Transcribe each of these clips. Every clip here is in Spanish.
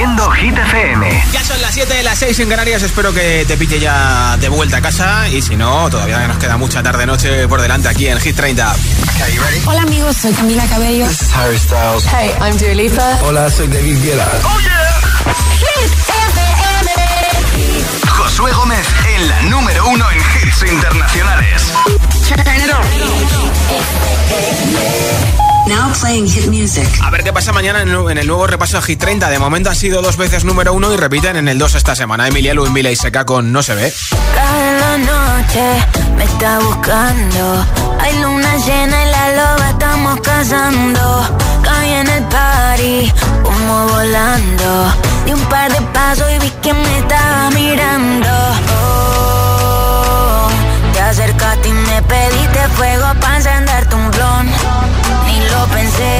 Produciendo Hit FM. Ya son las 7 de las 6 en Canarias. Espero que te pille ya de vuelta a casa. Y si no, todavía nos queda mucha tarde-noche por delante aquí en Hit 30. Hola amigos, soy Camila Cabello. This is Harry Styles. Hey, I'm Dua Lipa. Hola, soy David Guetta. ¡Oh, yeah! Hit FM. Josué Gómez en la número uno en hits internacionales. Now playing hit music. A ver qué pasa mañana en el nuevo repaso de Hit 30. De momento ha sido dos veces número uno y repiten en el 2 esta semana. Emilia Luis y Seca con No se ve. Cada noche me está buscando. Hay luna llena y la loba estamos cazando. Caí en el party, como volando. Di un par de pasos y vi que me estaba mirando. Oh, acercaste y me pediste fuego para encenderte un blon lo pensé.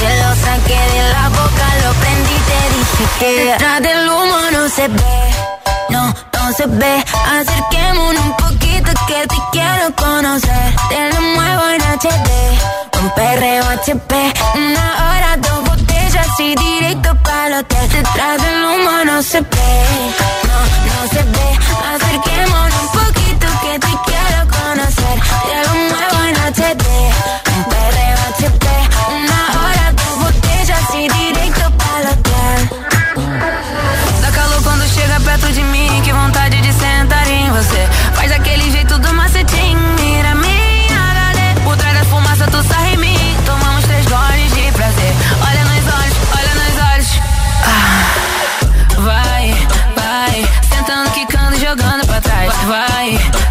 Te lo saqué de la boca, lo prendí, te dije que detrás del humo no se ve, no, no se ve. Acerquémonos un poquito que te quiero conocer. Te lo muevo en HD, un perreo HP, una hora, dos botellas y directo para el hotel. Detrás del humo no se ve, no, no se ve. Acerquémonos un poquito que te quiero conocer. Te lo muevo en HD.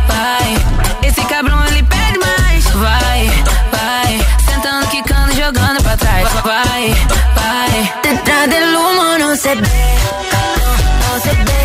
vai. Esse cabrão ele pede mais, vai, vai. Sentando, quicando, jogando pra trás, vai, vai. Detrás de humo não se vê, não, não se vê.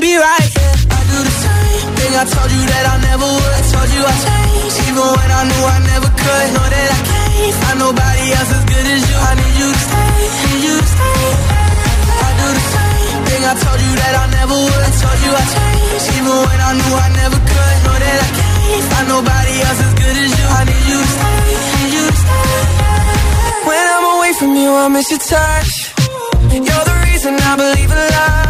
Can't be right. Yeah. I do the same thing I told you that I never would. I told you I changed, even when I knew I never could. Know that I can't find nobody else as good as you. I need you to stay, need you to stay. I do the same thing I told you that I never would. I told you I changed, even when I knew I never could. Know that I can't find nobody else as good as you. I need you to stay, need you to stay. When I'm away from you, I miss your touch. You're the reason I believe in love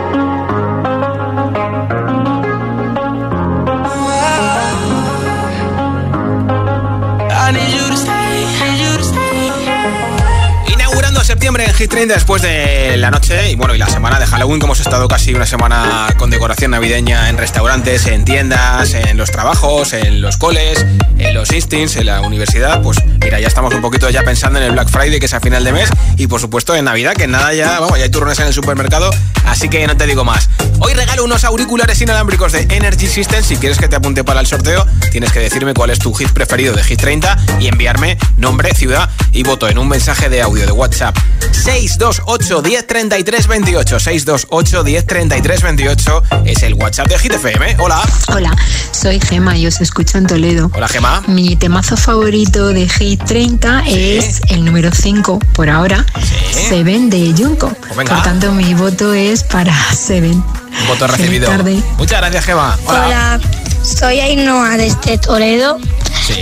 Septiembre en Hit 30 después de la noche y bueno y la semana de Halloween como hemos estado casi una semana con decoración navideña en restaurantes, en tiendas, en los trabajos, en los coles, en los instins, en la universidad, pues mira, ya estamos un poquito ya pensando en el Black Friday que es a final de mes y por supuesto en Navidad que nada ya, vamos, ya hay turrones en el supermercado, así que no te digo más. Hoy regalo unos auriculares inalámbricos de Energy System, si quieres que te apunte para el sorteo, tienes que decirme cuál es tu hit preferido de Hit 30 y enviarme nombre, ciudad y voto en un mensaje de audio de WhatsApp 628 1033 28. 628 1033 28 es el WhatsApp de Hit FM. Hola. Hola, soy Gema y os escucho en Toledo. Hola, Gema. Mi temazo favorito de Hit 30 es el número 5 por ahora, Seven de Junko. Pues por tanto, mi voto es para Seven. Voto recibido. Muchas gracias, Gema. Hola. Hola, soy Ainhoa desde Toledo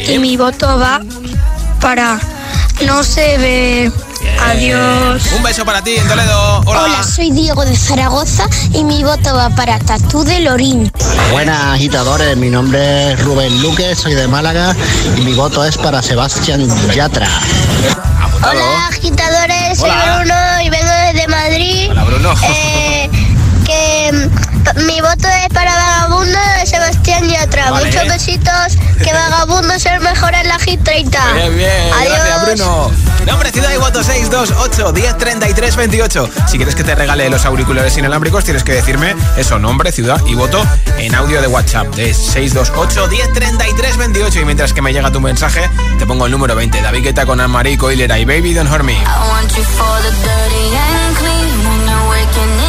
y mi voto va para No se ve Adiós. Un beso para ti en Toledo. Hola. Hola, soy Diego de Zaragoza y mi voto va para Tatú de Lorín. Buenas agitadores, mi nombre es Rubén Luque, soy de Málaga y mi voto es para Sebastián Yatra. Hola agitadores, soy Bruno y vengo desde Madrid. Hola Bruno. Eh, mm, mi voto es para Vagabundo de Sebastián Yatra. Muchos besitos. Que Vagabundo es el mejor en la Hit 30. Bien, bien. Adiós. Gracias, Bruno. Nombre, ciudad y voto 628 1033 28. Si quieres que te regale los auriculares inalámbricos, tienes que decirme eso, nombre, ciudad y voto en audio de WhatsApp de 628 1033 28. Y mientras que me llega tu mensaje, te pongo el número 20. David Guetta con Anne-Marie Coilera y Baby Don't Hurt Me. I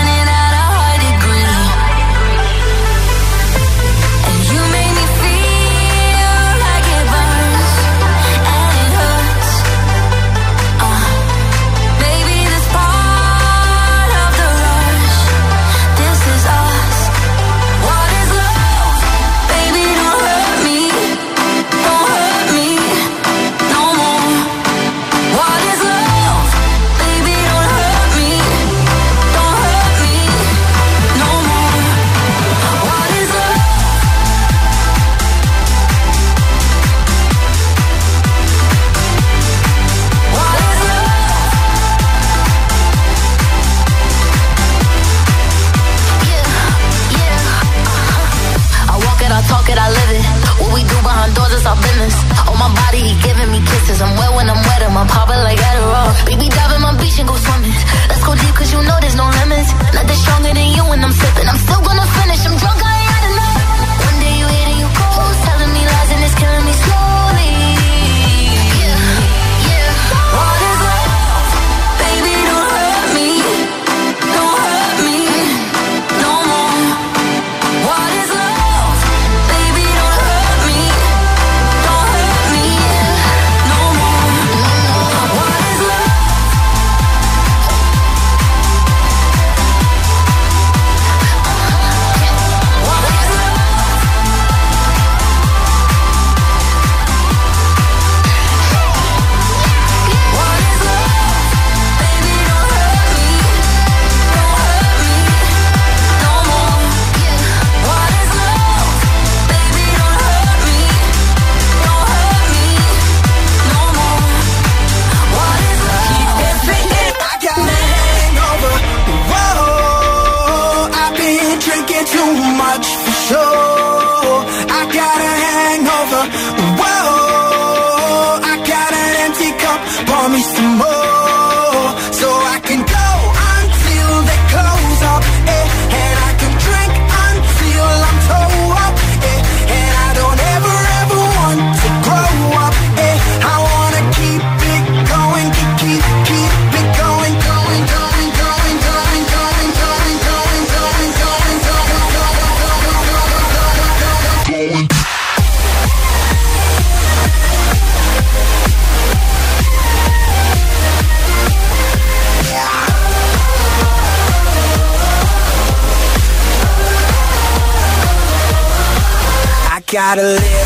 gotta live.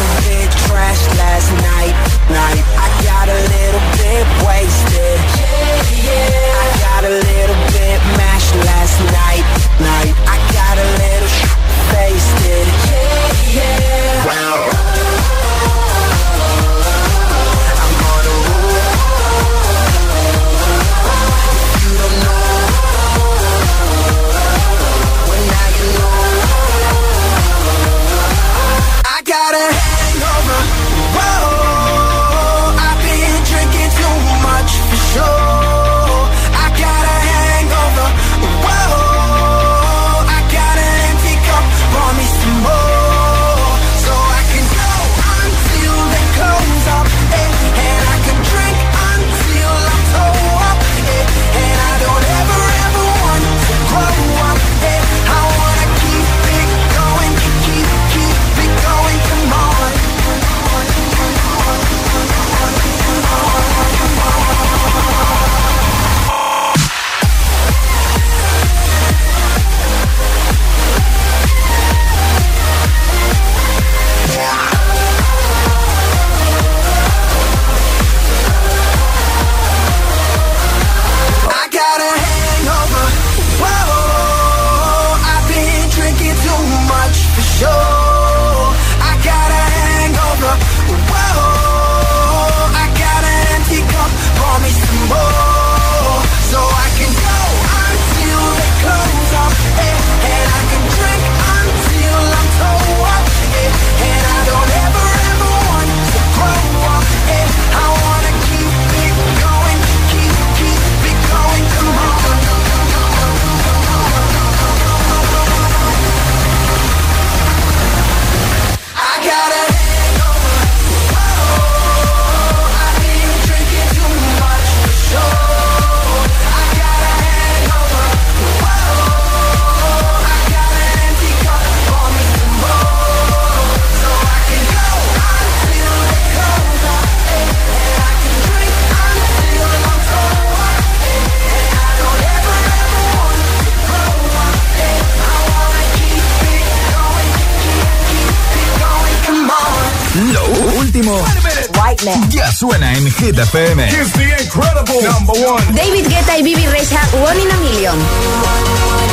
Hit FM. The incredible number one. David Guetta y Bibi Rexa, One in a Million.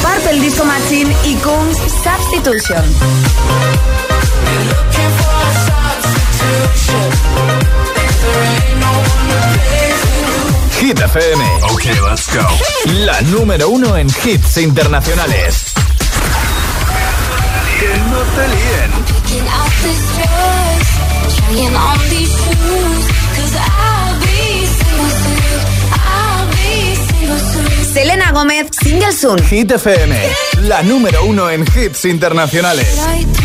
Purple Disco Machine y Coons Substitution. Hit FM. Ok, let's go. La número uno en hits internacionales. Que no te líen. Selena Gómez, Single Soon. Hit FM, la número uno en hits internacionales. A little.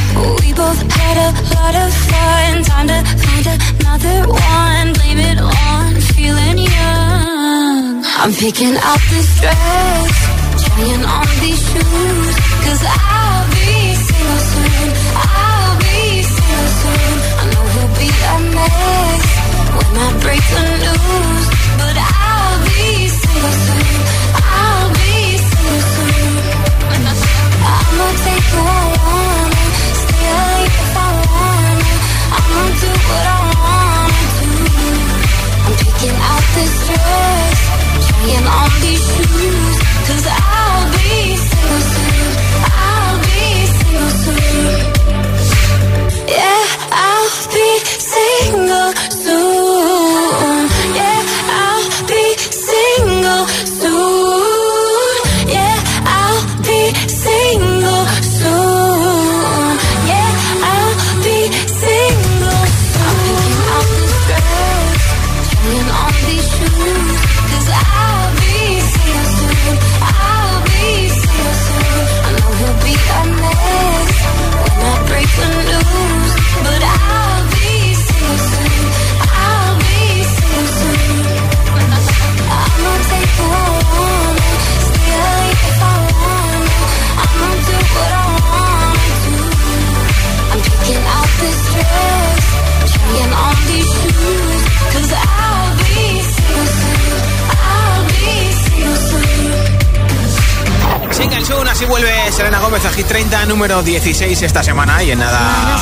We both had a lot of fun. Time to find another one. Blame it on feeling young. I'm picking out this dress Trying on these shoes. Cause I'll be single soon. I'll be single soon. I know we'll be a mess When I break the news But I'll be single soon. Número 16 esta semana. Y en nada,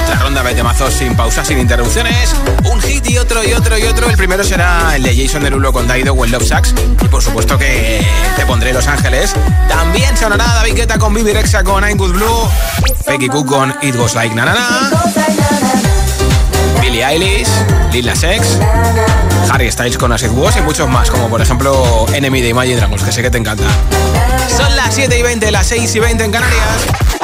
otra ronda de temazos sin pausas, sin interrupciones. Un hit y otro y otro y otro. El primero será el de Jason Derulo con Daido o el Love Sucks. Y por supuesto que te pondré Los Ángeles. También sonará David Guetta con Bibi Rexa con I'm Good Blue. Becky Cook con It Goes Like Na Na Na. Billie Eilish, Lil Nas X, Harry Styles con Acid Wash y muchos más, como por ejemplo Enemy de Imagine Dragons, que sé que te encanta. Son las 7 y 20, las 6 y 20 en Canarias.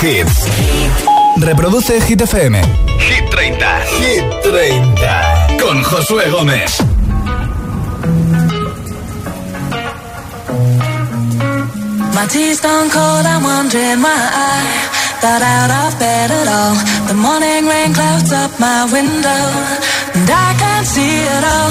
Hits. Reproduce Hit FM. Hit 30. Hit 30. Con Josué Gómez. My tea's stone cold, I'm wondering why I got out of bed at all. The morning rain clouds up my window, and I can't see it all.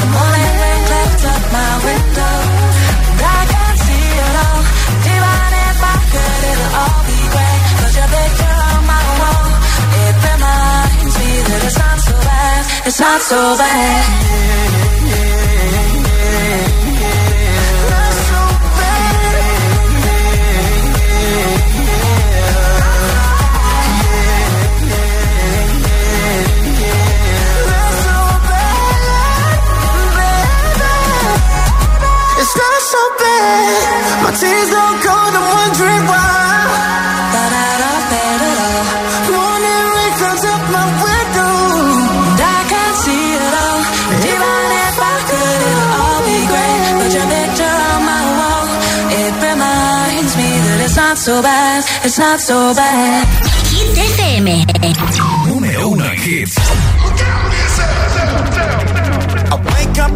The morning rain my window. And I can't see all. If I could, it'll all be on my wall, it reminds me that it's not so bad. It's not so bad. So bad. My tears don't cold, I'm wondering why. Got out of bed at all. Morning rain comes up my window. And I can't see it all. And even if I could, it'll all be great. But your picture on my wall, it reminds me that it's not so bad. It's not so bad. FM. Número uno en hits.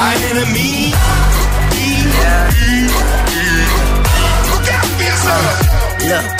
my enemy. Yeah. Look out for yourself.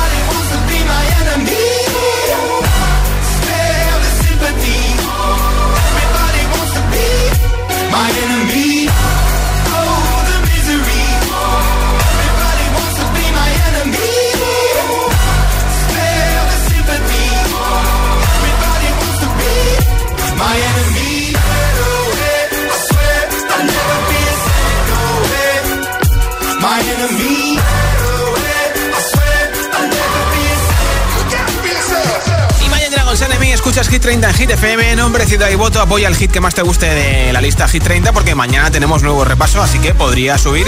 escuchas Hit 30 en Hit FM, nombre, ciudad y voto, apoya el hit que más te guste de la lista Hit 30 porque mañana tenemos nuevo repaso, así que podría subir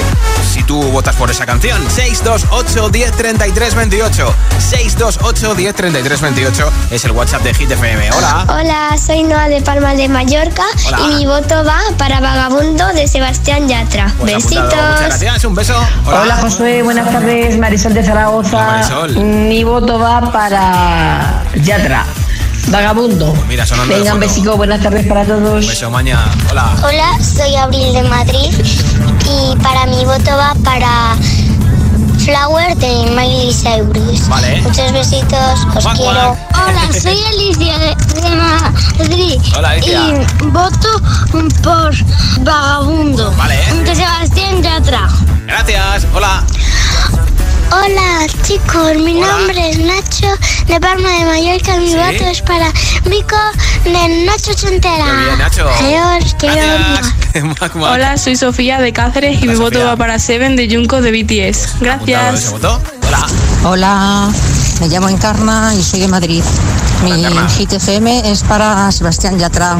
si tú votas por esa canción. 628 10 33 28 628 10 33 28 es el WhatsApp de Hit FM. Hola. Hola, soy Noa de Palma de Mallorca Hola. y mi voto va para Vagabundo de Sebastián Yatra. Pues apuntado. Muchas Besitos. gracias, un beso. Hola. Hola Josué, buenas tardes, Marisol de Zaragoza. Hola, Marisol. Mi voto va para Yatra, Vagabundo. Mira, sonando Venga, un fondo. besico, buenas tardes para todos. Un beso, mañana. Hola. Hola, soy Abril de Madrid y para mi voto va para Flower de Miley Cyrus. Vale. Muchos besitos, os quiero. Hola, soy Alicia de, de Madrid Hola, Alicia. y voto por Vagabundo Vale. de Sebastián Yatra. Gracias. Hola. Hola chicos, mi nombre es Nacho de Palma de Mallorca. Mi Sí. voto es para Vico de Nacho bien. Adiós. Mac, Mac. Hola, soy Sofía de Cáceres y Hola, mi voto va para Seven de Junko de BTS. Gracias. Hola. Hola, me llamo Encarna y soy de Madrid. Mi Encarna. hit FM es para Sebastián Yatra.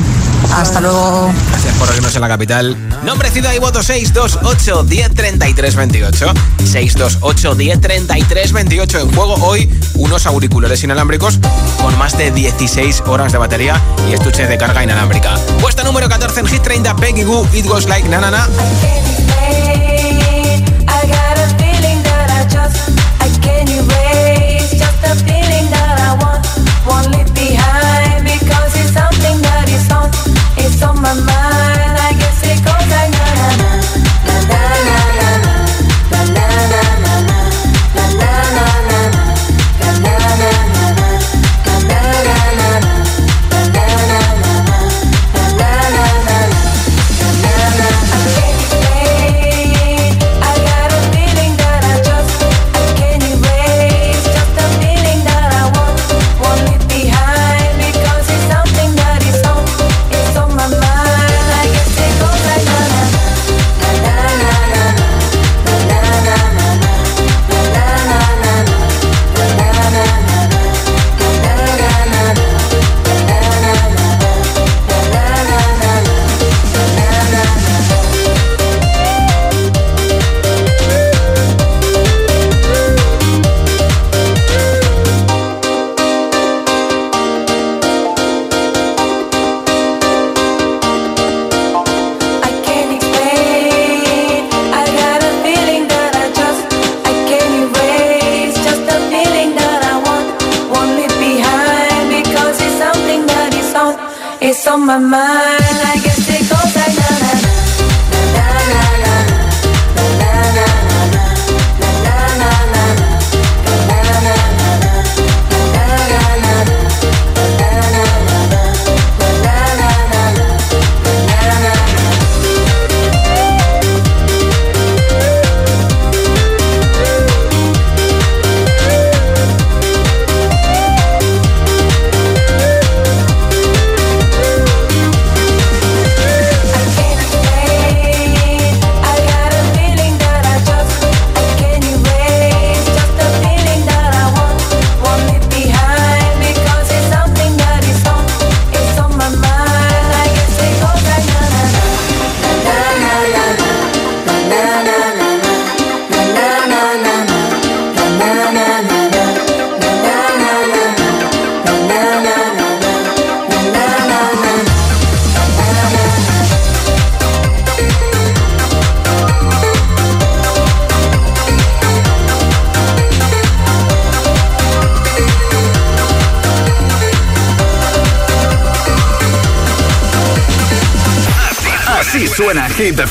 Hasta luego. Gracias por oírnos en la capital. Nombre, ciudad y voto 628 10 33 28. 628 10 33 28. En juego hoy unos auriculares inalámbricos con más de 16 horas de batería y estuche de carga inalámbrica. Puesta número 14 en Hit 30, Peggy Goo, It Goes Like Na Na my mind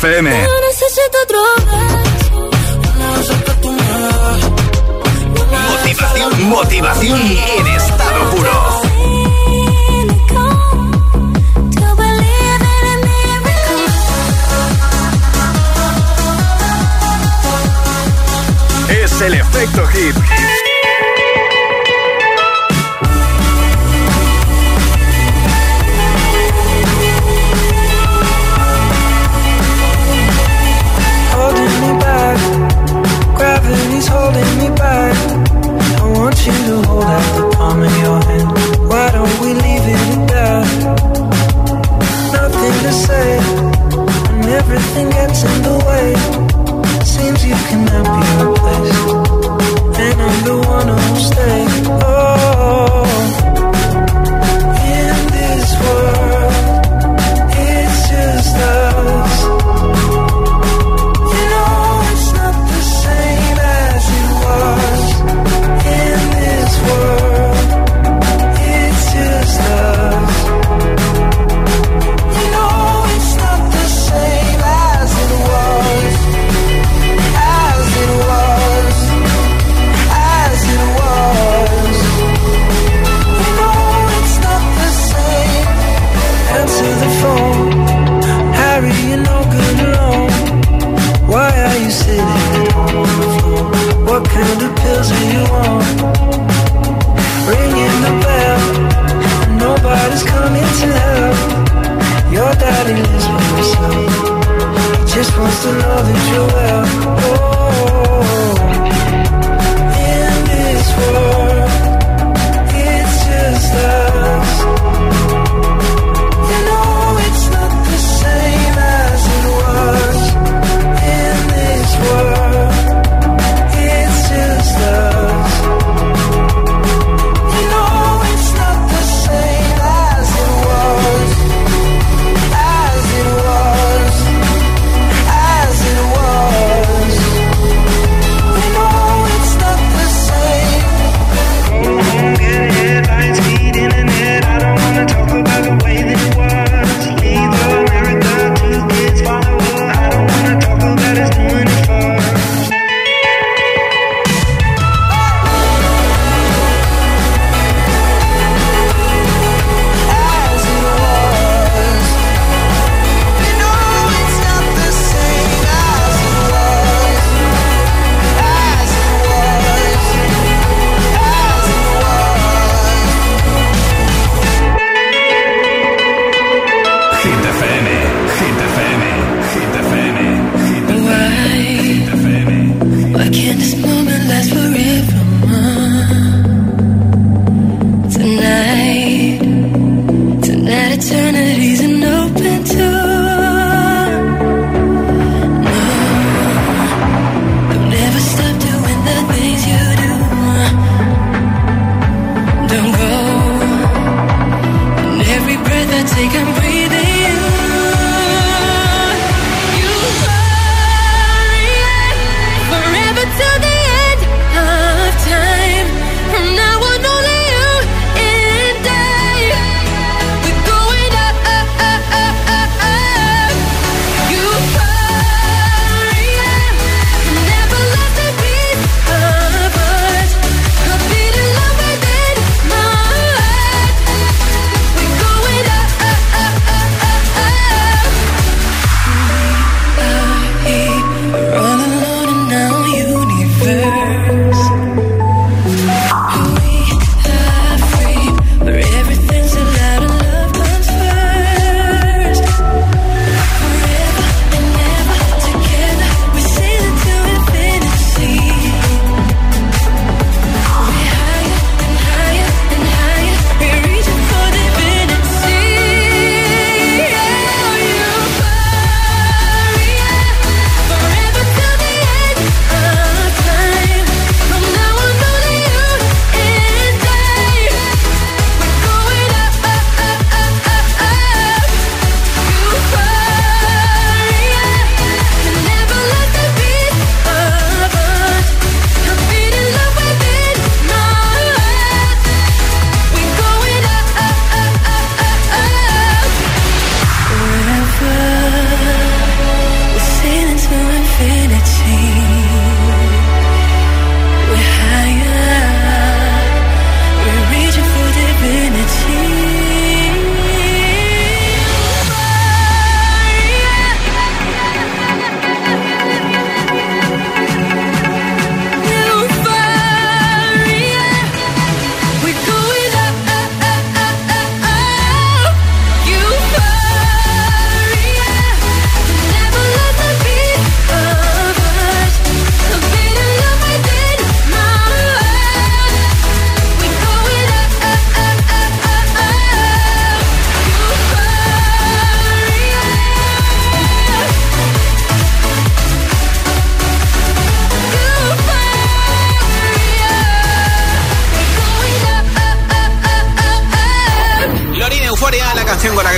FM. No necesito Motivación, motivación en estado puro. Es el efecto hip.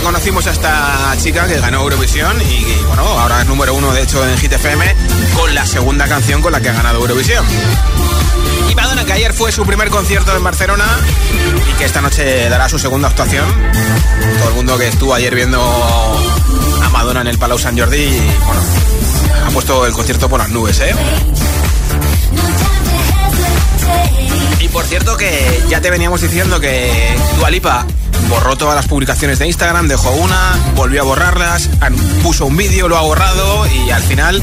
Conocimos a esta chica que ganó Eurovisión y, bueno, ahora es número uno de hecho en Hit FM con la segunda canción con la que ha ganado Eurovisión. Y Madonna, que ayer fue su primer concierto en Barcelona y que esta noche dará su segunda actuación. Todo el mundo que estuvo ayer viendo a Madonna en el Palau San Jordi, bueno, ha puesto el concierto por las nubes, ¿eh? Y por cierto que ya te veníamos diciendo que Dualipa borró todas las publicaciones de Instagram, dejó una, volvió a borrarlas, puso un vídeo, lo ha borrado y al final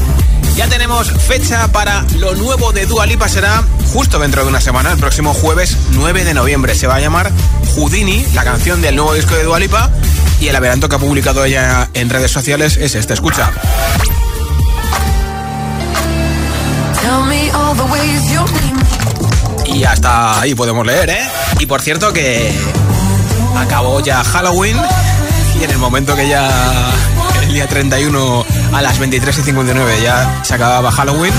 ya tenemos fecha para lo nuevo de Dua Lipa. Será justo dentro de una semana, el próximo jueves 9 de noviembre. Se va a llamar Houdini, la canción del nuevo disco de Dua Lipa. Y el adelanto que ha publicado ella en redes sociales es este. Escucha. Y hasta ahí podemos leer, ¿eh? Y por cierto que acabó ya Halloween y en el momento que ya el día 31 a las 23 y 59 ya se acababa Halloween,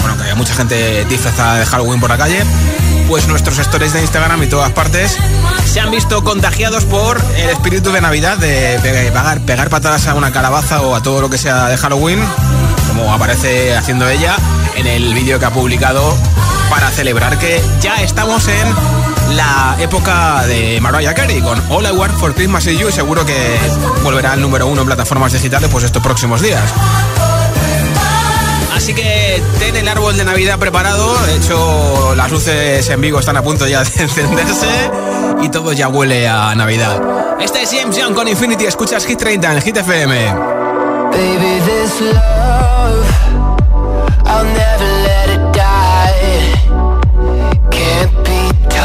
bueno, que había mucha gente disfrazada de Halloween por la calle, pues nuestros stories de Instagram y todas partes se han visto contagiados por el espíritu de Navidad de pegar, pegar patadas a una calabaza o a todo lo que sea de Halloween, como aparece haciendo ella en el vídeo que ha publicado para celebrar que ya estamos en la época de Mariah Carey con All I Want for Christmas is You y seguro que volverá al número uno en plataformas digitales pues estos próximos días. Así que ten el árbol de Navidad preparado. De hecho, las luces en vivo están a punto ya de encenderse y todo ya huele a Navidad. Este es James Young con Infinity. Escuchas Hit 30 en Hit FM.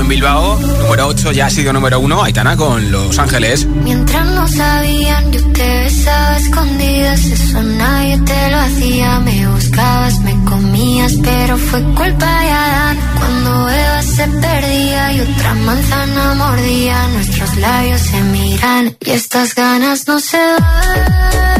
En Bilbao. Número 8 ya ha sido número 1. Aitana con Los Ángeles. Mientras no sabían, yo te besaba escondidas. Eso nadie te lo hacía. Me buscabas, me comías, pero fue culpa de Adán. Cuando Eva se perdía y otra manzana mordía, nuestros labios se miran y estas ganas no se van.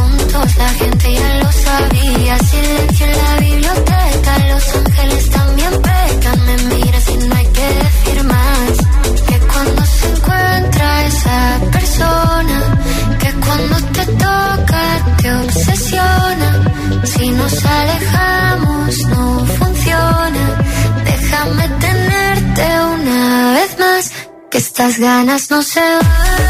la gente ya lo sabía, silencio en la biblioteca, los ángeles también pecan, me miras y no hay que decir más, que cuando se encuentra esa persona, que cuando te toca te obsesiona. Si nos alejamos no funciona. Déjame tenerte una vez más. Que estas ganas no se van.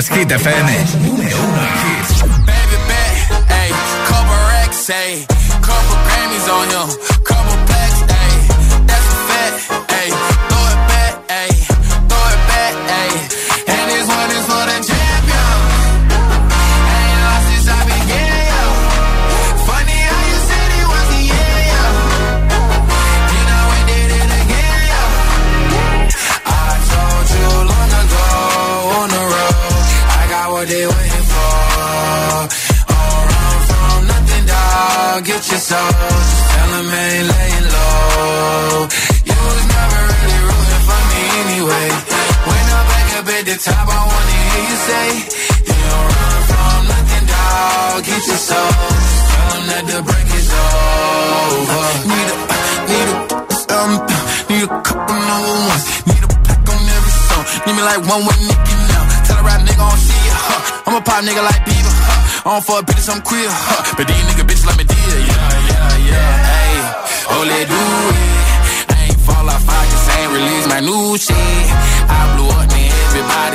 Es, Hit FM.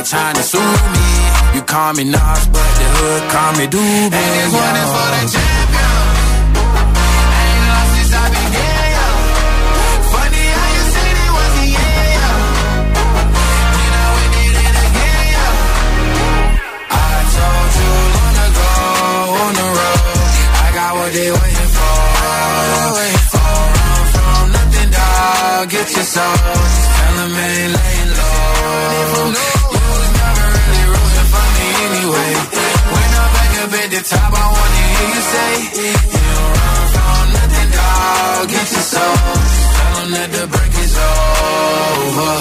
Trying to sue me. You call me Nas, but the hood call me Doobie. And this one is for the champion. I ain't lost since I began, yo. Funny how you said it was the end, yo. Then I went did it again, yo. I told you long ago on the road, I got what they waiting for. Don't run from nothing, dog. Get your soul. Just tell them ain't laying top, I wanna hear you say, You don't run from nothing, dog. Get your soul. Tell that the break is over.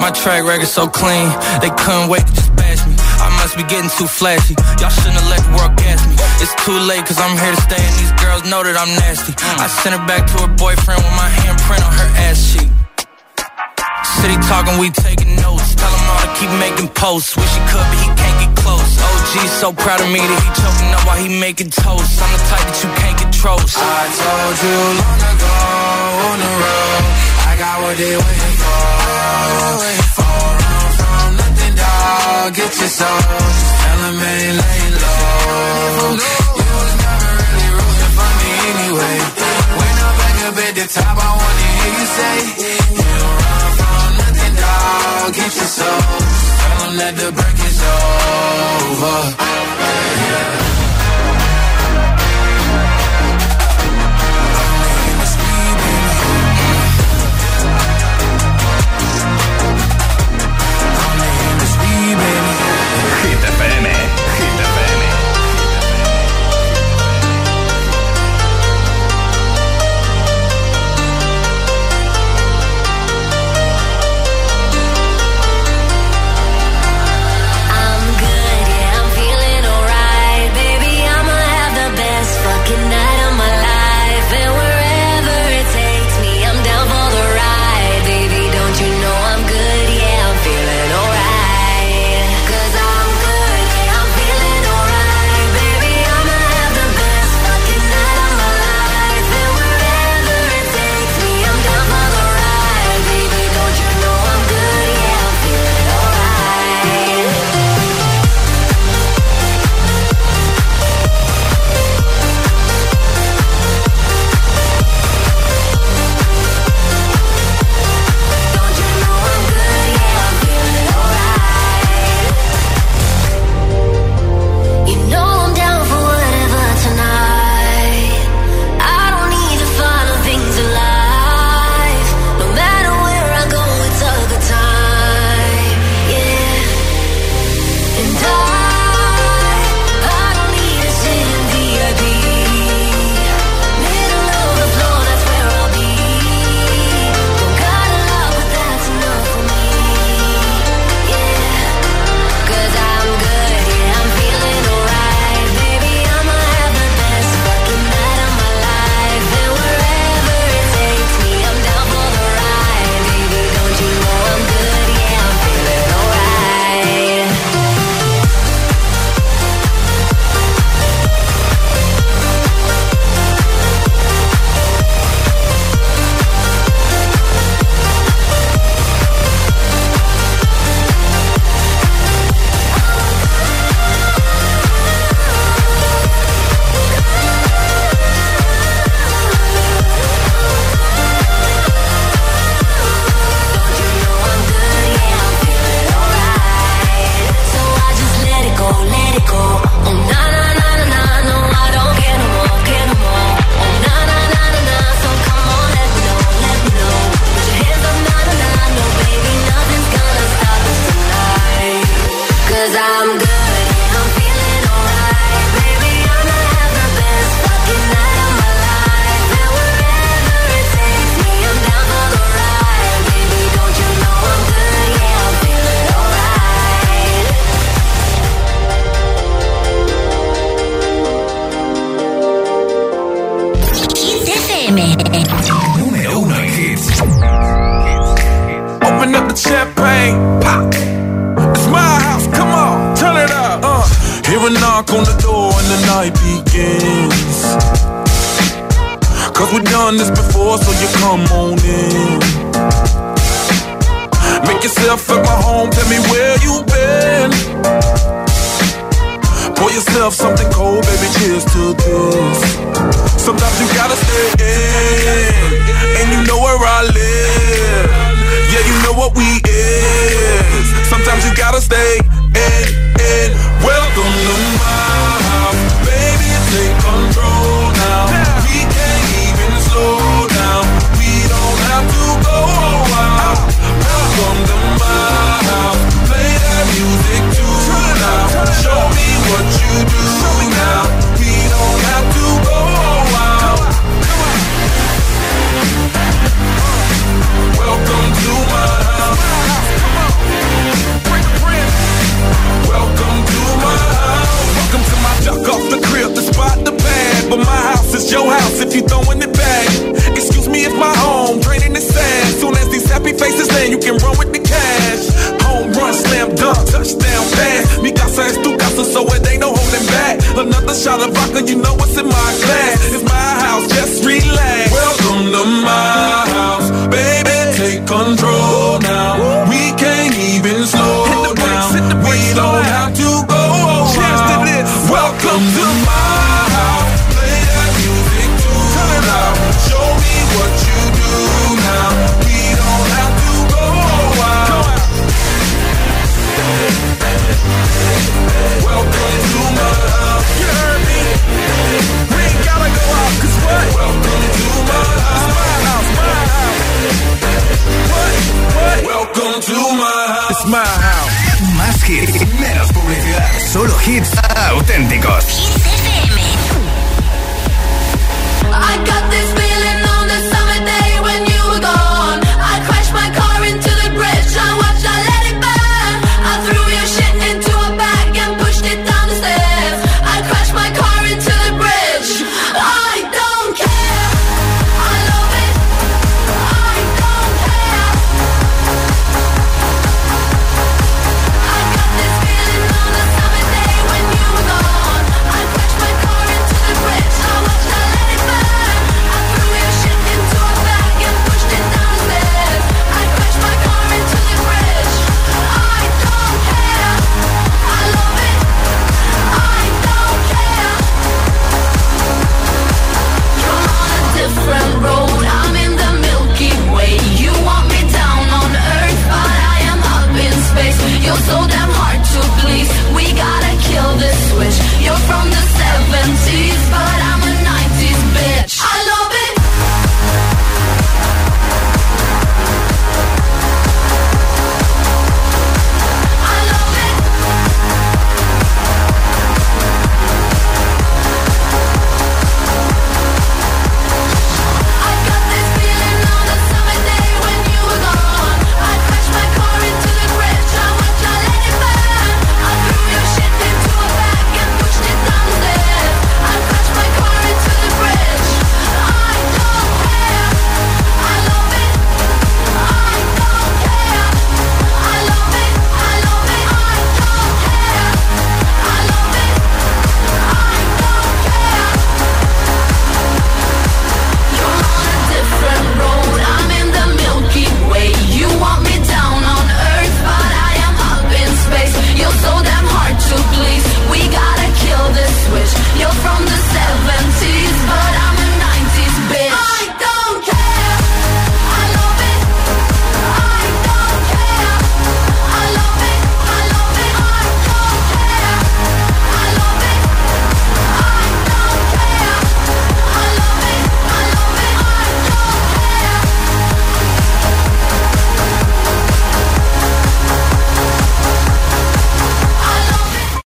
My track record so clean, they couldn't wait to just bash me. I must be getting too flashy. Y'all shouldn't have let the world gas me. It's too late, cause I'm here to stay, and these girls know that I'm nasty. I sent her back to her boyfriend with my handprint on her ass cheek. City talking, we taking notes. Tell him all to keep making posts. Wish he could, but he can't get close. OG so proud of me that he choking up while he making toast. I'm the type that you can't control. So. I told you long ago on the road, I got what they waiting for. Don't run from nothing, dog. Get your soul. Just tell them ain't laying low. You was never really rooting for me anyway. When I'm back up at the top, I wanna hear you say, You don't run from nothing, dog. Get your soul. Just tell them that the break is over. Hit